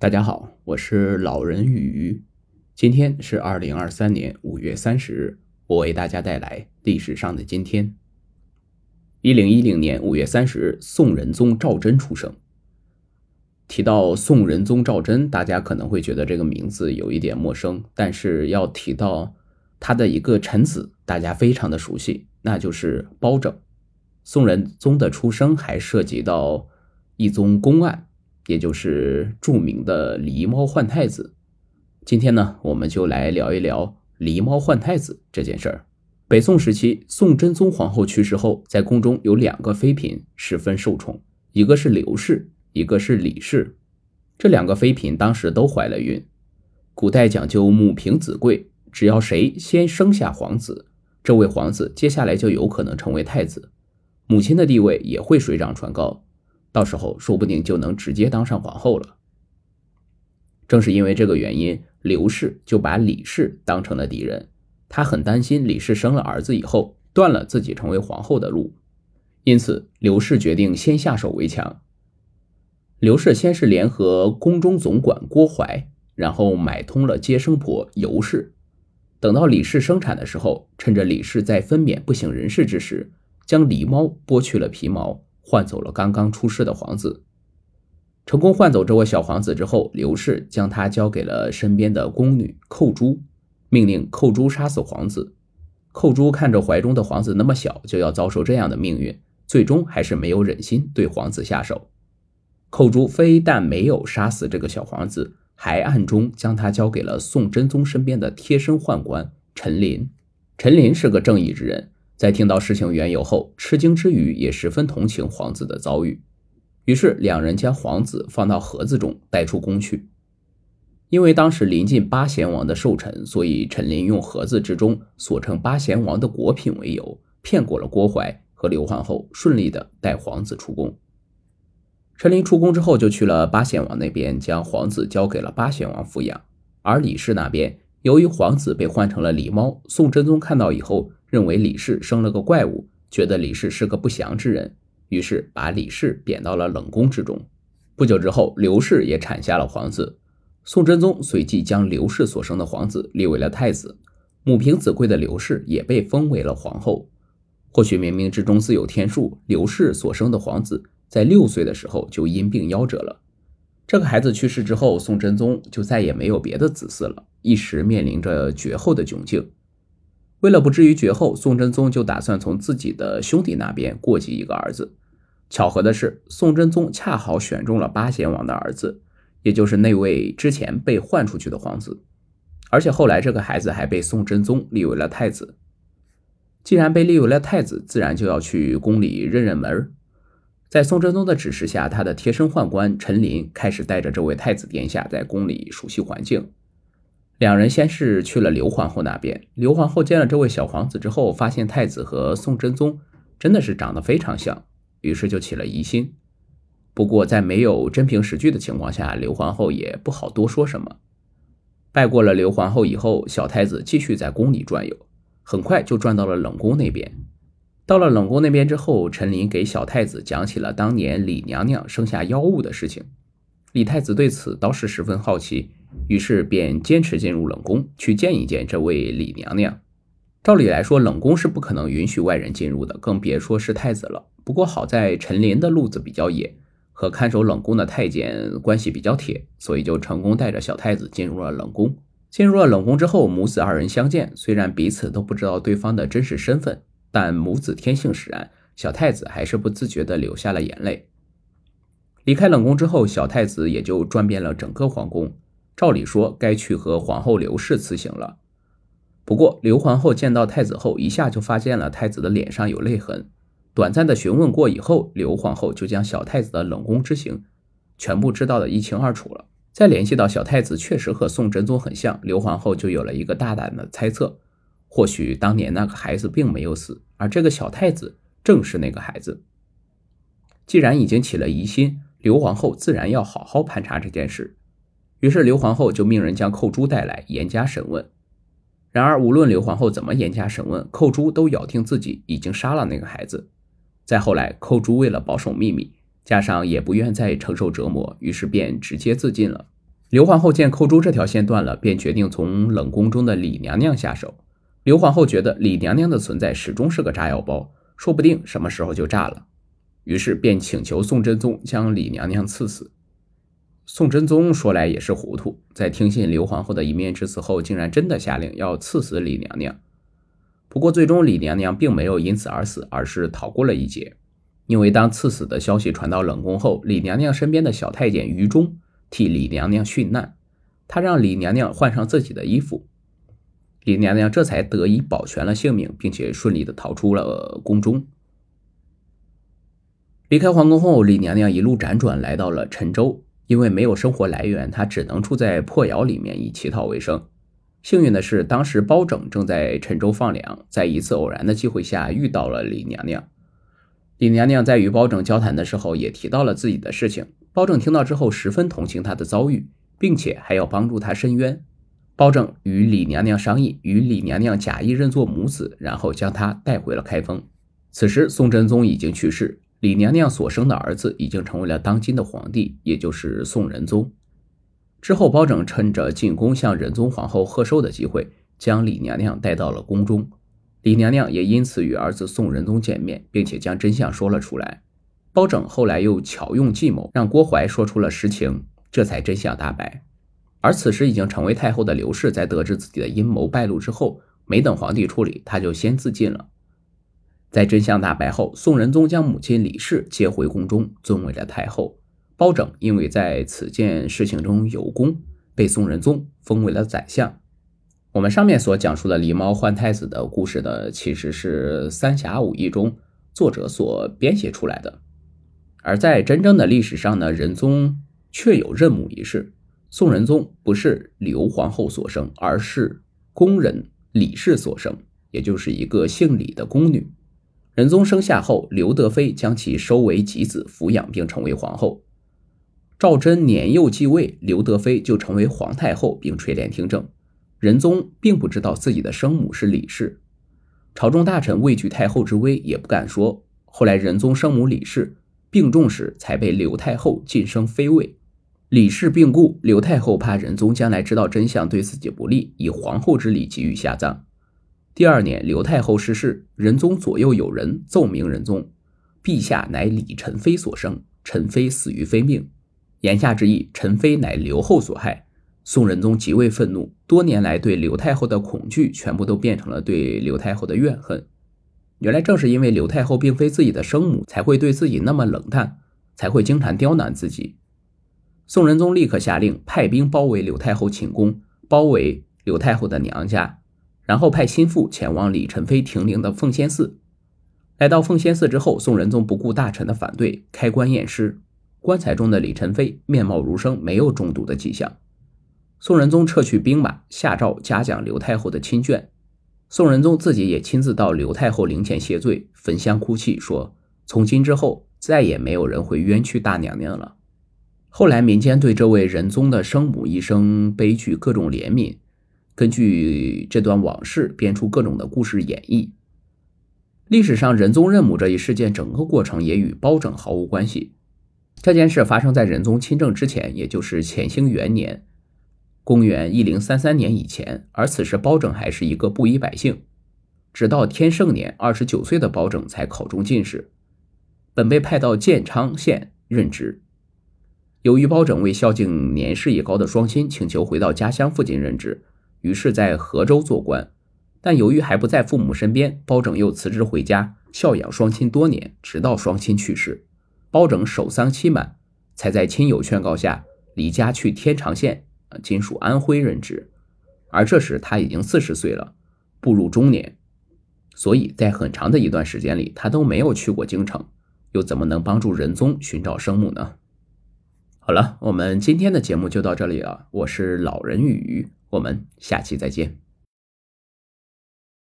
大家好，我是老人与鱼。今天是二零二三年五月三十日，我为大家带来历史上的今天。一零一零年五月三十日，宋仁宗赵祯出生。提到宋仁宗赵祯，大家可能会觉得这个名字有一点陌生，但是要提到他的一个臣子，大家非常的熟悉，那就是包拯。宋仁宗的出生还涉及到一宗公案。也就是著名的狸猫换太子。今天呢，我们就来聊一聊狸猫换太子这件事儿。北宋时期，宋真宗皇后去世后，在宫中有两个妃嫔十分受宠，一个是刘氏，一个是李氏。这两个妃嫔当时都怀了孕。古代讲究母凭子贵，只要谁先生下皇子，这位皇子接下来就有可能成为太子，母亲的地位也会水涨船高。到时候说不定就能直接当上皇后了。正是因为这个原因，刘氏就把李氏当成了敌人。他很担心李氏生了儿子以后断了自己成为皇后的路，因此刘氏决定先下手为强。刘氏先是联合宫中总管郭槐，然后买通了接生婆尤氏。等到李氏生产的时候，趁着李氏在分娩不省人事之时，将狸猫剥去了皮毛。换走了刚刚出世的皇子，成功换走这位小皇子之后，刘氏将他交给了身边的宫女寇珠，命令寇珠杀死皇子。寇珠看着怀中的皇子那么小，就要遭受这样的命运，最终还是没有忍心对皇子下手。寇珠非但没有杀死这个小皇子，还暗中将他交给了宋真宗身边的贴身宦官陈琳。陈琳是个正义之人。在听到事情缘由后，吃惊之余也十分同情皇子的遭遇，于是两人将皇子放到盒子中带出宫去。因为当时临近八贤王的寿辰，所以陈琳用盒子之中所称八贤王的果品为由，骗过了郭槐和刘皇后，顺利的带皇子出宫。陈琳出宫之后，就去了八贤王那边，将皇子交给了八贤王抚养。而李氏那边，由于皇子被换成了狸猫，宋真宗看到以后。认为李氏生了个怪物，觉得李氏是个不祥之人，于是把李氏贬到了冷宫之中。不久之后，刘氏也产下了皇子，宋真宗随即将刘氏所生的皇子立为了太子，母凭子贵的刘氏也被封为了皇后。或许冥冥之中自有天数，刘氏所生的皇子在六岁的时候就因病夭折了。这个孩子去世之后，宋真宗就再也没有别的子嗣了，一时面临着绝后的窘境。为了不至于绝后，宋真宗就打算从自己的兄弟那边过继一个儿子。巧合的是，宋真宗恰好选中了八贤王的儿子，也就是那位之前被换出去的皇子。而且后来这个孩子还被宋真宗立为了太子。既然被立为了太子，自然就要去宫里认认门在宋真宗的指示下，他的贴身宦官陈琳开始带着这位太子殿下在宫里熟悉环境。两人先是去了刘皇后那边，刘皇后见了这位小皇子之后，发现太子和宋真宗真的是长得非常像，于是就起了疑心。不过在没有真凭实据的情况下，刘皇后也不好多说什么。拜过了刘皇后以后，小太子继续在宫里转悠，很快就转到了冷宫那边。到了冷宫那边之后，陈琳给小太子讲起了当年李娘娘生下妖物的事情。李太子对此倒是十分好奇。于是便坚持进入冷宫去见一见这位李娘娘。照理来说，冷宫是不可能允许外人进入的，更别说是太子了。不过好在陈琳的路子比较野，和看守冷宫的太监关系比较铁，所以就成功带着小太子进入了冷宫。进入了冷宫之后，母子二人相见，虽然彼此都不知道对方的真实身份，但母子天性使然，小太子还是不自觉地流下了眼泪。离开冷宫之后，小太子也就转遍了整个皇宫。照理说该去和皇后刘氏辞行了，不过刘皇后见到太子后，一下就发现了太子的脸上有泪痕。短暂的询问过以后，刘皇后就将小太子的冷宫之行全部知道的一清二楚了。再联系到小太子确实和宋真宗很像，刘皇后就有了一个大胆的猜测：或许当年那个孩子并没有死，而这个小太子正是那个孩子。既然已经起了疑心，刘皇后自然要好好盘查这件事。于是刘皇后就命人将寇珠带来，严加审问。然而，无论刘皇后怎么严加审问，寇珠都咬定自己已经杀了那个孩子。再后来，寇珠为了保守秘密，加上也不愿再承受折磨，于是便直接自尽了。刘皇后见寇珠这条线断了，便决定从冷宫中的李娘娘下手。刘皇后觉得李娘娘的存在始终是个炸药包，说不定什么时候就炸了，于是便请求宋真宗将李娘娘赐死。宋真宗说来也是糊涂，在听信刘皇后的一面之词后，竟然真的下令要赐死李娘娘。不过最终李娘娘并没有因此而死，而是逃过了一劫。因为当赐死的消息传到冷宫后，李娘娘身边的小太监于忠。替李娘娘殉难，他让李娘娘换上自己的衣服，李娘娘这才得以保全了性命，并且顺利的逃出了宫中。离开皇宫后，李娘娘一路辗转来到了陈州，因为没有生活来源，她只能住在破窑里面以乞讨为生。幸运的是，当时包拯正在陈州放粮，在一次偶然的机会下遇到了李娘娘。李娘娘在与包拯交谈的时候，也提到了自己的事情。包拯听到之后，十分同情她的遭遇，并且还要帮助她伸冤。包拯与李娘娘商议，与李娘娘假意认作母子，然后将她带回了开封。此时，宋真宗已经去世，李娘娘所生的儿子已经成为了当今的皇帝，也就是宋仁宗。之后，包拯趁着进宫向仁宗皇后贺寿的机会，将李娘娘带到了宫中。李娘娘也因此与儿子宋仁宗见面，并且将真相说了出来。包拯后来又巧用计谋，让郭槐说出了实情，这才真相大白。而此时已经成为太后的刘氏，在得知自己的阴谋败露之后，没等皇帝处理，他就先自尽了。在真相大白后，宋仁宗将母亲李氏接回宫中，尊为了太后。包拯因为在此件事情中有功，被宋仁宗封为了宰相。我们上面所讲述的狸猫换太子的故事呢，其实是《三侠五义》中作者所编写出来的。而在真正的历史上呢，仁宗确有认母一事。宋仁宗不是刘皇后所生，而是宫人李氏所生，也就是一个姓李的宫女。仁宗生下后，刘德妃将其收为己子抚养，并成为皇后。赵祯年幼继位，刘德妃就成为皇太后，并垂帘听政。仁宗并不知道自己的生母是李氏，朝中大臣畏惧太后之威，也不敢说。后来仁宗生母李氏。病重时，才被刘太后晋升妃位。李氏病故，刘太后怕仁宗将来知道真相对自己不利，以皇后之礼给予下葬。第二年，刘太后逝世，仁宗左右有人奏明仁宗：“陛下乃李宸妃所生，宸妃死于非命。”言下之意，宸妃乃刘后所害。宋仁宗极为愤怒，多年来对刘太后的恐惧，全部都变成了对刘太后的怨恨。原来正是因为刘太后并非自己的生母，才会对自己那么冷淡，才会经常刁难自己。宋仁宗立刻下令派兵包围刘太后寝宫，包围刘太后的娘家，然后派心腹前往李宸妃停灵的奉仙寺。来到奉仙寺之后，宋仁宗不顾大臣的反对，开棺验尸，棺材中的李宸妃面貌如生，没有中毒的迹象。宋仁宗撤去兵马，下诏嘉奖刘太后的亲眷。宋仁宗自己也亲自到刘太后灵前谢罪，焚香哭泣，说：“从今之后，再也没有人会冤屈大娘娘了。”后来民间对这位仁宗的生母一生悲剧各种怜悯，根据这段往事编出各种的故事演绎。历史上仁宗认母这一事件，整个过程也与包拯毫无关系。这件事发生在仁宗亲政之前，也就是乾兴元年。公元一零三三年以前，而此时包拯还是一个布衣百姓。直到天圣年，二十九岁的包拯才考中进士，本被派到建昌县任职。由于包拯为孝敬年事已高的双亲，请求回到家乡附近任职，于是，在河州做官。但由于还不在父母身边，包拯又辞职回家孝养双亲多年，直到双亲去世，包拯守丧期满，才在亲友劝告下离家去天长县。今属安徽任职，而这时他已经四十岁了，步入中年，所以在很长的一段时间里，他都没有去过京城，又怎么能帮助仁宗寻找生母呢？好了，我们今天的节目就到这里了，我是老人与鱼，我们下期再见。